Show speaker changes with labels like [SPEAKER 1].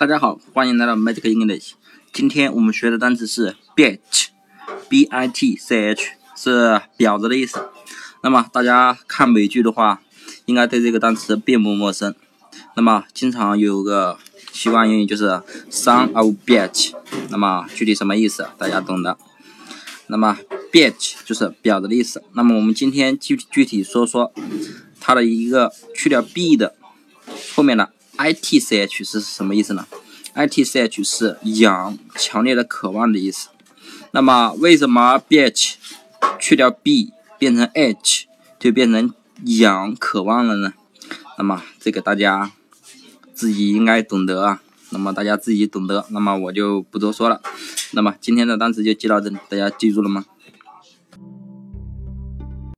[SPEAKER 1] 大家好，欢迎来到 Magic English。今天我们学的单词是 bitch，b i t c h，是婊子的意思。那么大家看美剧的话，应该对这个单词并不陌生。那么经常有个习惯用语就是 son of bitch。那么具体什么意思，大家懂的。那么 bitch 就是婊子的意思。那么我们今天具具体说说它的一个去掉 b 的后面的 i t c h 是什么意思呢？i t c h 是痒、强烈的渴望的意思。那么为什么 bitch 去掉 b 变成 h 就变成痒、渴望了呢？那么这个大家自己应该懂得啊。那么大家自己懂得，那么我就不多说了。那么今天的单词就记到这里，大家记住了吗？